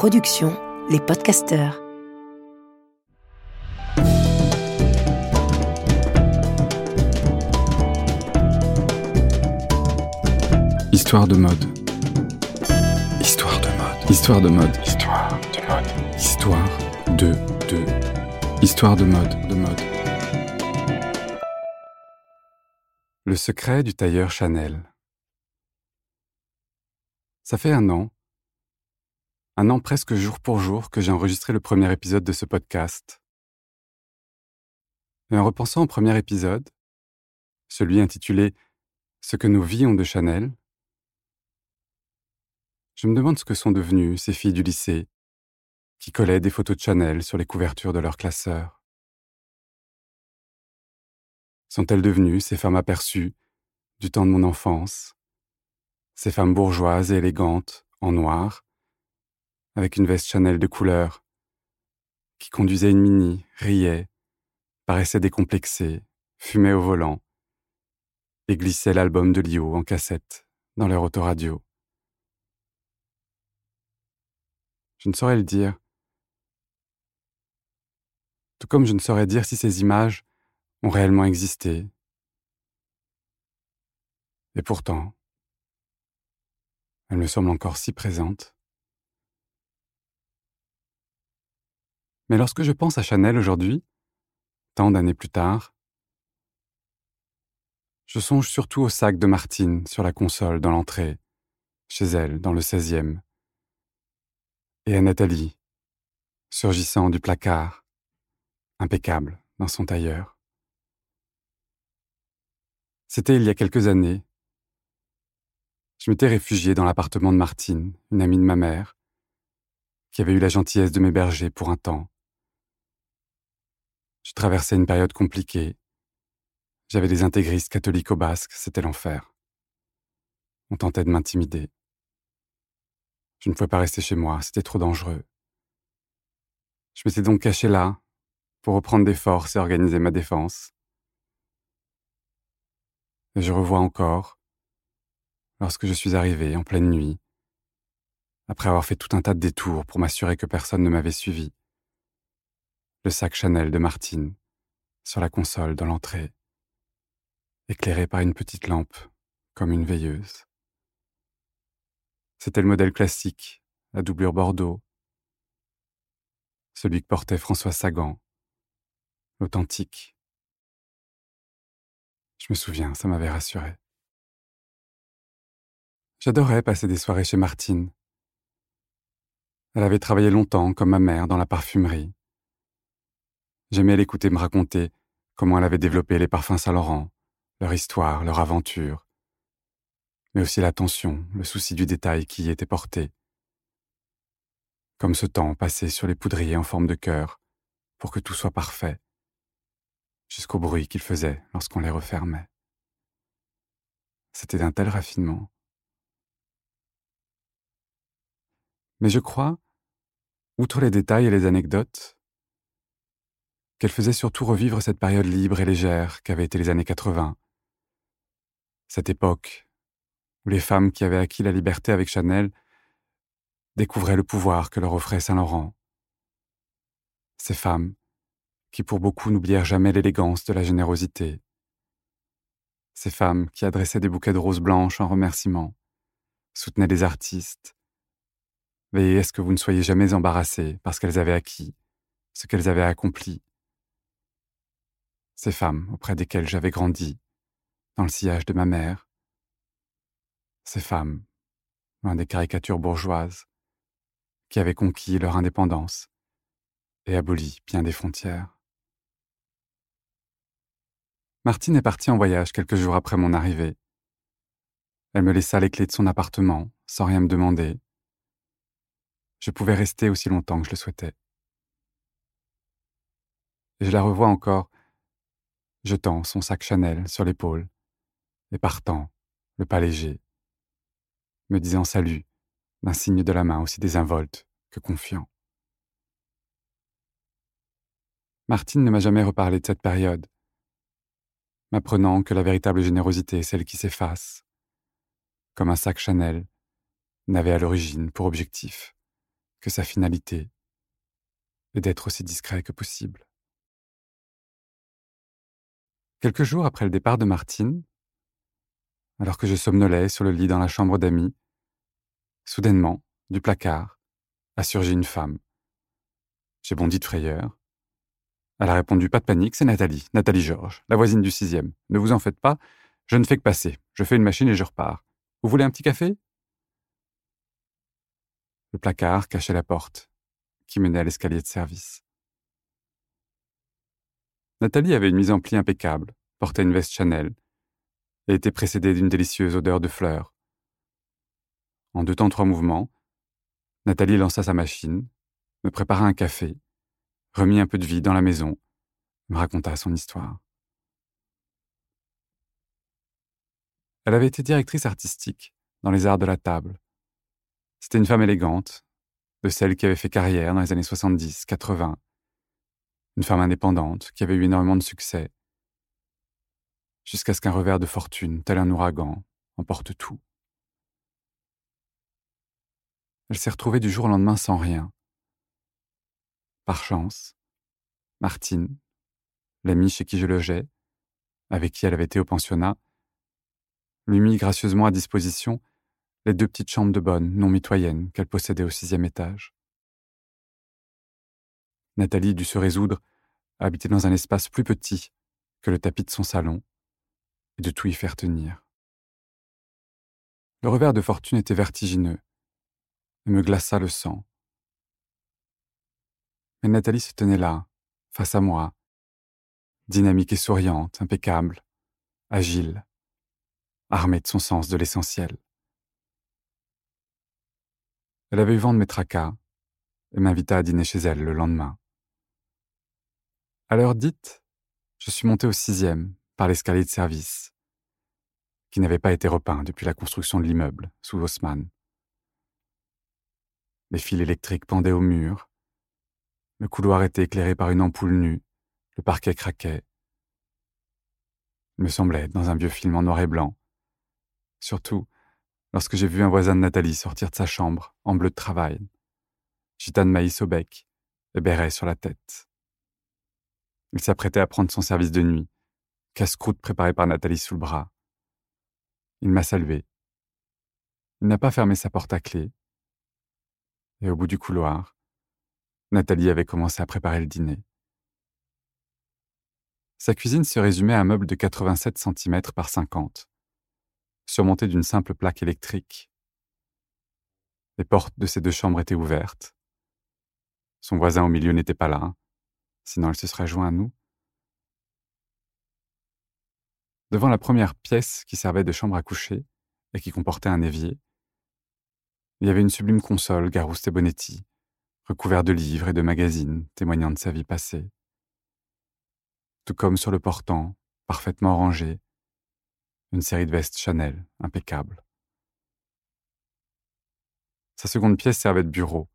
production Les Podcasteurs. Histoire de mode. Histoire de mode. Histoire de mode. Histoire de mode. Histoire de de. Histoire de mode. De mode. Le secret du tailleur Chanel. Ça fait un an, un an presque jour pour jour que j'ai enregistré le premier épisode de ce podcast. Et en repensant au premier épisode, celui intitulé Ce que nos vies de Chanel, je me demande ce que sont devenues ces filles du lycée qui collaient des photos de Chanel sur les couvertures de leurs classeurs. Sont-elles devenues ces femmes aperçues du temps de mon enfance, ces femmes bourgeoises et élégantes, en noir, avec une veste Chanel de couleur, qui conduisaient une mini, riaient, paraissaient décomplexées, fumaient au volant, et glissaient l'album de Lio en cassette dans leur autoradio. Je ne saurais le dire. Tout comme je ne saurais dire si ces images ont réellement existé. Et pourtant, elle me semble encore si présente. Mais lorsque je pense à Chanel aujourd'hui, tant d'années plus tard, je songe surtout au sac de Martine sur la console dans l'entrée, chez elle, dans le 16e, et à Nathalie, surgissant du placard, impeccable dans son tailleur. C'était il y a quelques années, je m'étais réfugié dans l'appartement de Martine, une amie de ma mère, qui avait eu la gentillesse de m'héberger pour un temps. Je traversais une période compliquée. J'avais des intégristes catholiques au basque, c'était l'enfer. On tentait de m'intimider. Je ne pouvais pas rester chez moi, c'était trop dangereux. Je m'étais donc caché là, pour reprendre des forces et organiser ma défense. Et je revois encore, lorsque je suis arrivé en pleine nuit, après avoir fait tout un tas de détours pour m'assurer que personne ne m'avait suivi. Le sac Chanel de Martine, sur la console dans l'entrée, éclairé par une petite lampe, comme une veilleuse. C'était le modèle classique, à doublure bordeaux, celui que portait François Sagan, l'authentique. Je me souviens, ça m'avait rassuré. J'adorais passer des soirées chez Martine. Elle avait travaillé longtemps comme ma mère dans la parfumerie. J'aimais l'écouter me raconter comment elle avait développé les parfums Saint-Laurent, leur histoire, leur aventure, mais aussi l'attention, le souci du détail qui y était porté. Comme ce temps passé sur les poudriers en forme de cœur, pour que tout soit parfait, jusqu'au bruit qu'ils faisaient lorsqu'on les refermait. C'était d'un tel raffinement Mais je crois, outre les détails et les anecdotes, qu'elle faisait surtout revivre cette période libre et légère qu'avaient été les années 80. Cette époque où les femmes qui avaient acquis la liberté avec Chanel découvraient le pouvoir que leur offrait Saint-Laurent. Ces femmes qui pour beaucoup n'oublièrent jamais l'élégance de la générosité. Ces femmes qui adressaient des bouquets de roses blanches en remerciement, soutenaient des artistes, Veillez à ce que vous ne soyez jamais embarrassés parce qu'elles avaient acquis ce qu'elles avaient accompli. Ces femmes auprès desquelles j'avais grandi, dans le sillage de ma mère. Ces femmes, loin des caricatures bourgeoises, qui avaient conquis leur indépendance et aboli bien des frontières. Martine est partie en voyage quelques jours après mon arrivée. Elle me laissa les clés de son appartement sans rien me demander je pouvais rester aussi longtemps que je le souhaitais. Et je la revois encore, jetant son sac Chanel sur l'épaule et partant, le pas léger, me disant salut d'un signe de la main aussi désinvolte que confiant. Martine ne m'a jamais reparlé de cette période, m'apprenant que la véritable générosité est celle qui s'efface, comme un sac Chanel n'avait à l'origine pour objectif que sa finalité est d'être aussi discret que possible. Quelques jours après le départ de Martine, alors que je somnolais sur le lit dans la chambre d'amis, soudainement, du placard, a surgi une femme. J'ai bondi de frayeur. Elle a répondu Pas de panique, c'est Nathalie, Nathalie Georges, la voisine du sixième. Ne vous en faites pas, je ne fais que passer. Je fais une machine et je repars. Vous voulez un petit café? Le placard cachait la porte, qui menait à l'escalier de service. Nathalie avait une mise en pli impeccable, portait une veste Chanel, et était précédée d'une délicieuse odeur de fleurs. En deux temps trois mouvements, Nathalie lança sa machine, me prépara un café, remit un peu de vie dans la maison, me raconta son histoire. Elle avait été directrice artistique dans les arts de la table. C'était une femme élégante, de celle qui avait fait carrière dans les années 70, 80. Une femme indépendante qui avait eu énormément de succès. Jusqu'à ce qu'un revers de fortune, tel un ouragan, emporte tout. Elle s'est retrouvée du jour au lendemain sans rien. Par chance, Martine, l'amie chez qui je logeais, avec qui elle avait été au pensionnat, lui mit gracieusement à disposition les deux petites chambres de bonne, non mitoyennes, qu'elle possédait au sixième étage. Nathalie dut se résoudre habiter dans un espace plus petit que le tapis de son salon et de tout y faire tenir. Le revers de fortune était vertigineux et me glaça le sang. Mais Nathalie se tenait là, face à moi, dynamique et souriante, impeccable, agile, armée de son sens de l'essentiel. Elle avait eu vent de mes tracas et m'invita à dîner chez elle le lendemain. À l'heure dite, je suis monté au sixième par l'escalier de service, qui n'avait pas été repeint depuis la construction de l'immeuble sous Haussmann. Les fils électriques pendaient au mur. Le couloir était éclairé par une ampoule nue. Le parquet craquait. Il me semblait dans un vieux film en noir et blanc. Surtout lorsque j'ai vu un voisin de Nathalie sortir de sa chambre en bleu de travail, gitane maïs au bec et béret sur la tête. Il s'apprêtait à prendre son service de nuit, casse-croûte préparé par Nathalie sous le bras. Il m'a salué. Il n'a pas fermé sa porte à clé, et au bout du couloir, Nathalie avait commencé à préparer le dîner. Sa cuisine se résumait à un meuble de 87 cm par 50, surmonté d'une simple plaque électrique. Les portes de ses deux chambres étaient ouvertes. Son voisin au milieu n'était pas là, sinon elle se serait joint à nous. Devant la première pièce qui servait de chambre à coucher et qui comportait un évier, il y avait une sublime console Garouste Bonetti, recouverte de livres et de magazines témoignant de sa vie passée. Tout comme sur le portant, parfaitement rangé, une série de vestes Chanel impeccables. Sa seconde pièce servait de bureau.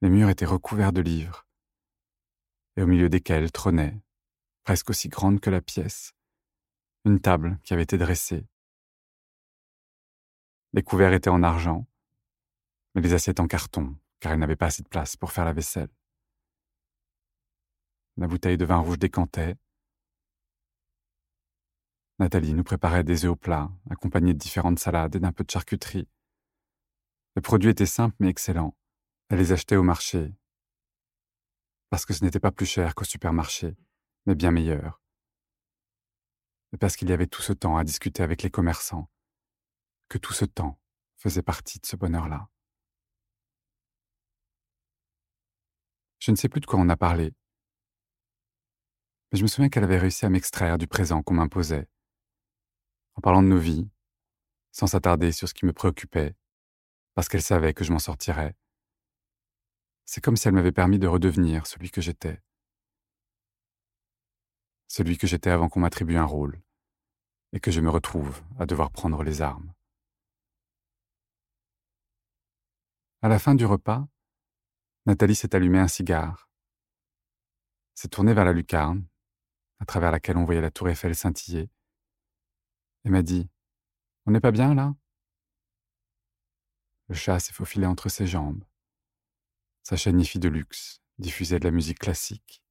Les murs étaient recouverts de livres, et au milieu desquels trônait, presque aussi grande que la pièce, une table qui avait été dressée. Les couverts étaient en argent, mais les assiettes en carton, car elle n'avait pas assez de place pour faire la vaisselle. La bouteille de vin rouge décantait. Nathalie nous préparait des œufs au plat, accompagnés de différentes salades et d'un peu de charcuterie. Les produits étaient simples mais excellents. Elle les achetait au marché, parce que ce n'était pas plus cher qu'au supermarché, mais bien meilleur. Et parce qu'il y avait tout ce temps à discuter avec les commerçants, que tout ce temps faisait partie de ce bonheur-là. Je ne sais plus de quoi on a parlé. Mais je me souviens qu'elle avait réussi à m'extraire du présent qu'on m'imposait. En parlant de nos vies, sans s'attarder sur ce qui me préoccupait, parce qu'elle savait que je m'en sortirais. C'est comme si elle m'avait permis de redevenir celui que j'étais. Celui que j'étais avant qu'on m'attribue un rôle, et que je me retrouve à devoir prendre les armes. À la fin du repas, Nathalie s'est allumé un cigare, s'est tournée vers la lucarne, à travers laquelle on voyait la tour Eiffel scintiller, et m'a dit On n'est pas bien là? Le chat s'est faufilé entre ses jambes. Sa chaîne IFI de luxe diffusait de la musique classique.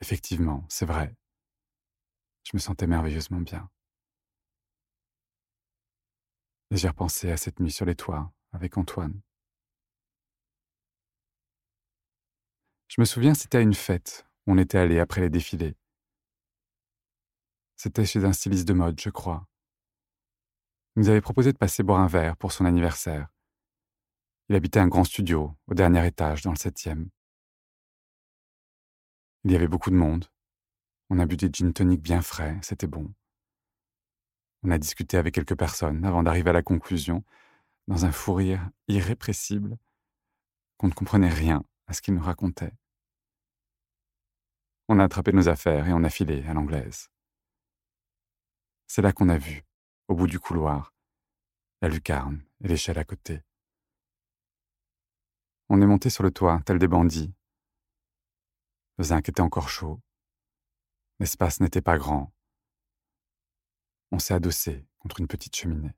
Effectivement, c'est vrai. Je me sentais merveilleusement bien. Et j'ai repensé à cette nuit sur les toits avec Antoine. Je me souviens, c'était à une fête où on était allé après les défilés. C'était chez un styliste de mode, je crois. Il nous avait proposé de passer boire un verre pour son anniversaire. Il habitait un grand studio, au dernier étage, dans le septième. Il y avait beaucoup de monde. On a bu des gin tonic bien frais, c'était bon. On a discuté avec quelques personnes avant d'arriver à la conclusion, dans un fou rire irrépressible, qu'on ne comprenait rien à ce qu'il nous racontait. On a attrapé nos affaires et on a filé à l'anglaise. C'est là qu'on a vu, au bout du couloir, la lucarne et l'échelle à côté. On est monté sur le toit, tel des bandits. Le zinc était encore chaud. L'espace n'était pas grand. On s'est adossé contre une petite cheminée.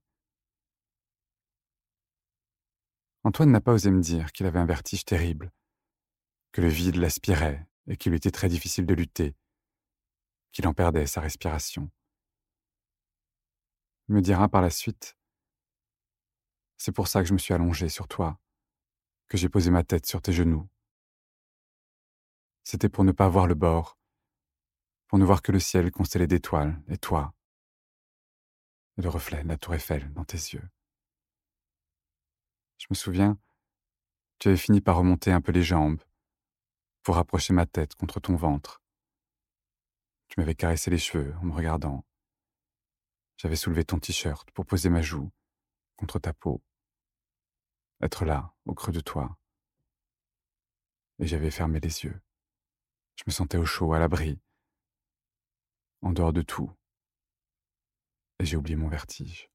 Antoine n'a pas osé me dire qu'il avait un vertige terrible, que le vide l'aspirait et qu'il lui était très difficile de lutter, qu'il en perdait sa respiration. Il me dira par la suite C'est pour ça que je me suis allongé sur toi, que j'ai posé ma tête sur tes genoux. C'était pour ne pas voir le bord, pour ne voir que le ciel constellé d'étoiles et toi, et le reflet de la tour Eiffel dans tes yeux. Je me souviens, tu avais fini par remonter un peu les jambes, pour rapprocher ma tête contre ton ventre. Tu m'avais caressé les cheveux en me regardant. J'avais soulevé ton t-shirt pour poser ma joue contre ta peau. Être là, au creux de toi. Et j'avais fermé les yeux. Je me sentais au chaud, à l'abri, en dehors de tout. Et j'ai oublié mon vertige.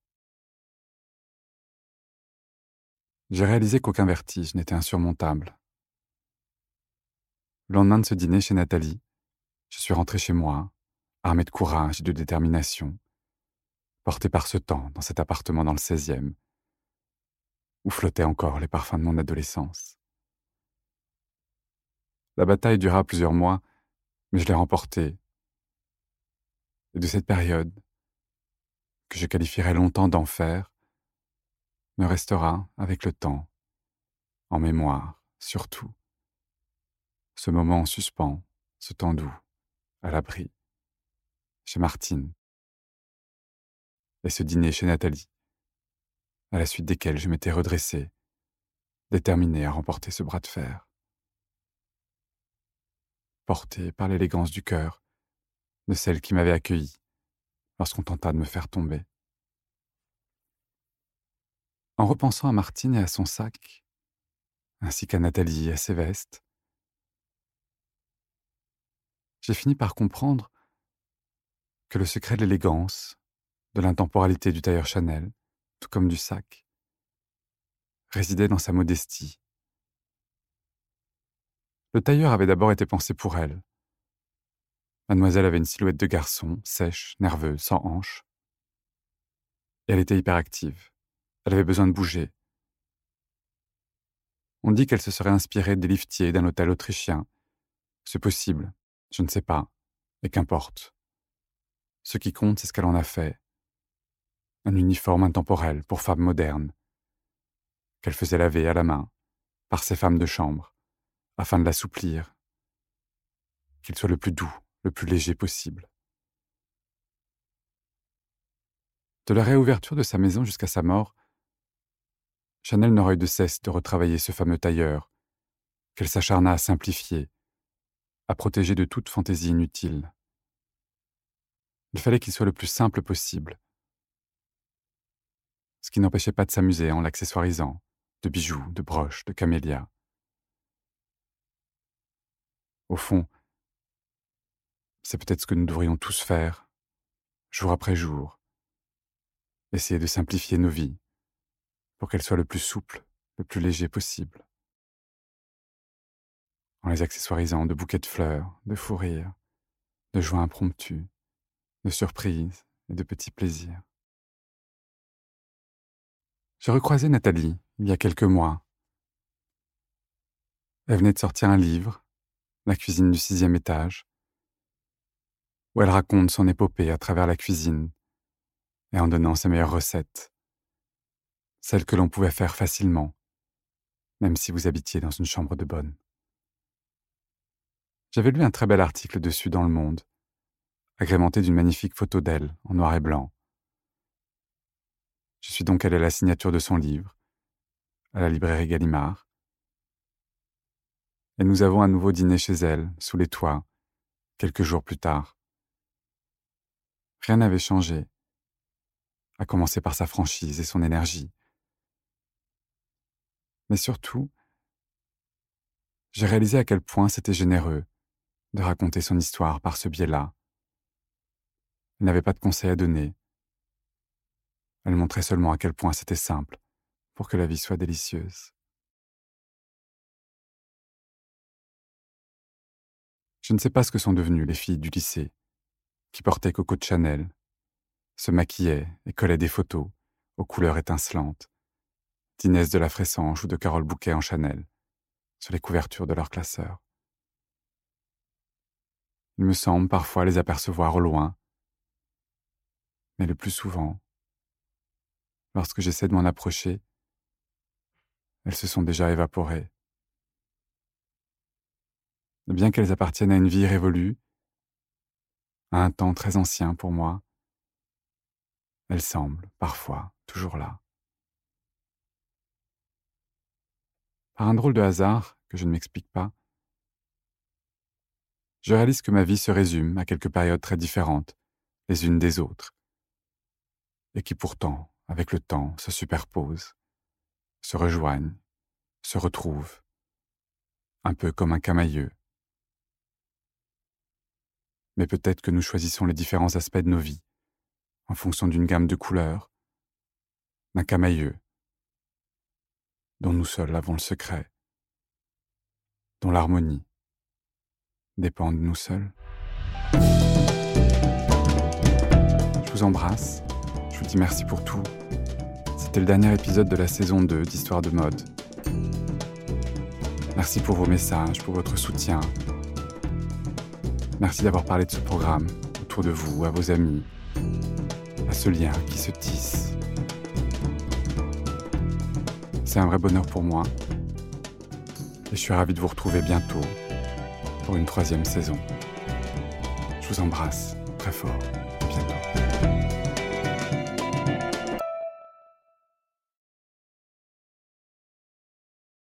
J'ai réalisé qu'aucun vertige n'était insurmontable le lendemain de ce dîner chez Nathalie, je suis rentré chez moi, armé de courage et de détermination, porté par ce temps dans cet appartement dans le 16e, où flottaient encore les parfums de mon adolescence. La bataille dura plusieurs mois, mais je l'ai remportée. Et de cette période, que je qualifierais longtemps d'enfer, me restera, avec le temps, en mémoire surtout, ce moment en suspens, ce temps doux, à l'abri, chez Martine, et ce dîner chez Nathalie, à la suite desquels je m'étais redressé, déterminé à remporter ce bras de fer. Porté par l'élégance du cœur de celle qui m'avait accueilli lorsqu'on tenta de me faire tomber. En repensant à Martine et à son sac, ainsi qu'à Nathalie et à ses vestes, j'ai fini par comprendre que le secret de l'élégance, de l'intemporalité du tailleur Chanel, comme du sac, résidait dans sa modestie. Le tailleur avait d'abord été pensé pour elle. Mademoiselle avait une silhouette de garçon, sèche, nerveuse, sans hanches. Et elle était hyperactive. Elle avait besoin de bouger. On dit qu'elle se serait inspirée des liftiers d'un hôtel autrichien. C'est possible, je ne sais pas, et qu'importe. Ce qui compte, c'est ce qu'elle en a fait. Un uniforme intemporel pour femme moderne, qu'elle faisait laver à la main, par ses femmes de chambre, afin de l'assouplir, qu'il soit le plus doux, le plus léger possible. De la réouverture de sa maison jusqu'à sa mort, Chanel n'aurait eu de cesse de retravailler ce fameux tailleur, qu'elle s'acharna à simplifier, à protéger de toute fantaisie inutile. Il fallait qu'il soit le plus simple possible, ce qui n'empêchait pas de s'amuser en l'accessoirisant, de bijoux, de broches, de camélias. Au fond, c'est peut-être ce que nous devrions tous faire, jour après jour, essayer de simplifier nos vies pour qu'elles soient le plus souples, le plus léger possible en les accessoirisant de bouquets de fleurs, de fous rires, de joies impromptues, de surprises et de petits plaisirs. J'ai recroisé Nathalie il y a quelques mois. Elle venait de sortir un livre, La cuisine du sixième étage, où elle raconte son épopée à travers la cuisine et en donnant ses meilleures recettes, celles que l'on pouvait faire facilement, même si vous habitiez dans une chambre de bonne. J'avais lu un très bel article dessus dans Le Monde, agrémenté d'une magnifique photo d'elle en noir et blanc. Je suis donc allé à la signature de son livre, à la librairie Gallimard, et nous avons un nouveau dîner chez elle, sous les toits, quelques jours plus tard. Rien n'avait changé, à commencer par sa franchise et son énergie. Mais surtout, j'ai réalisé à quel point c'était généreux de raconter son histoire par ce biais-là. Elle n'avait pas de conseils à donner. Elle montrait seulement à quel point c'était simple pour que la vie soit délicieuse. Je ne sais pas ce que sont devenues les filles du lycée, qui portaient Coco de Chanel, se maquillaient et collaient des photos aux couleurs étincelantes, d'Inès de la Fressange ou de Carole Bouquet en Chanel, sur les couvertures de leurs classeurs. Il me semble parfois les apercevoir au loin, mais le plus souvent, lorsque j'essaie de m'en approcher, elles se sont déjà évaporées. Bien qu'elles appartiennent à une vie révolue, à un temps très ancien pour moi, elles semblent, parfois, toujours là. Par un drôle de hasard que je ne m'explique pas, je réalise que ma vie se résume à quelques périodes très différentes, les unes des autres, et qui pourtant, avec le temps, se superposent, se rejoignent, se retrouvent, un peu comme un camailleux. Mais peut-être que nous choisissons les différents aspects de nos vies, en fonction d'une gamme de couleurs, d'un camailleux, dont nous seuls avons le secret, dont l'harmonie dépend de nous seuls. Je vous embrasse, vous dis merci pour tout. C'était le dernier épisode de la saison 2 d'Histoire de mode. Merci pour vos messages, pour votre soutien. Merci d'avoir parlé de ce programme autour de vous, à vos amis, à ce lien qui se tisse. C'est un vrai bonheur pour moi. Et je suis ravi de vous retrouver bientôt pour une troisième saison. Je vous embrasse très fort. Bientôt.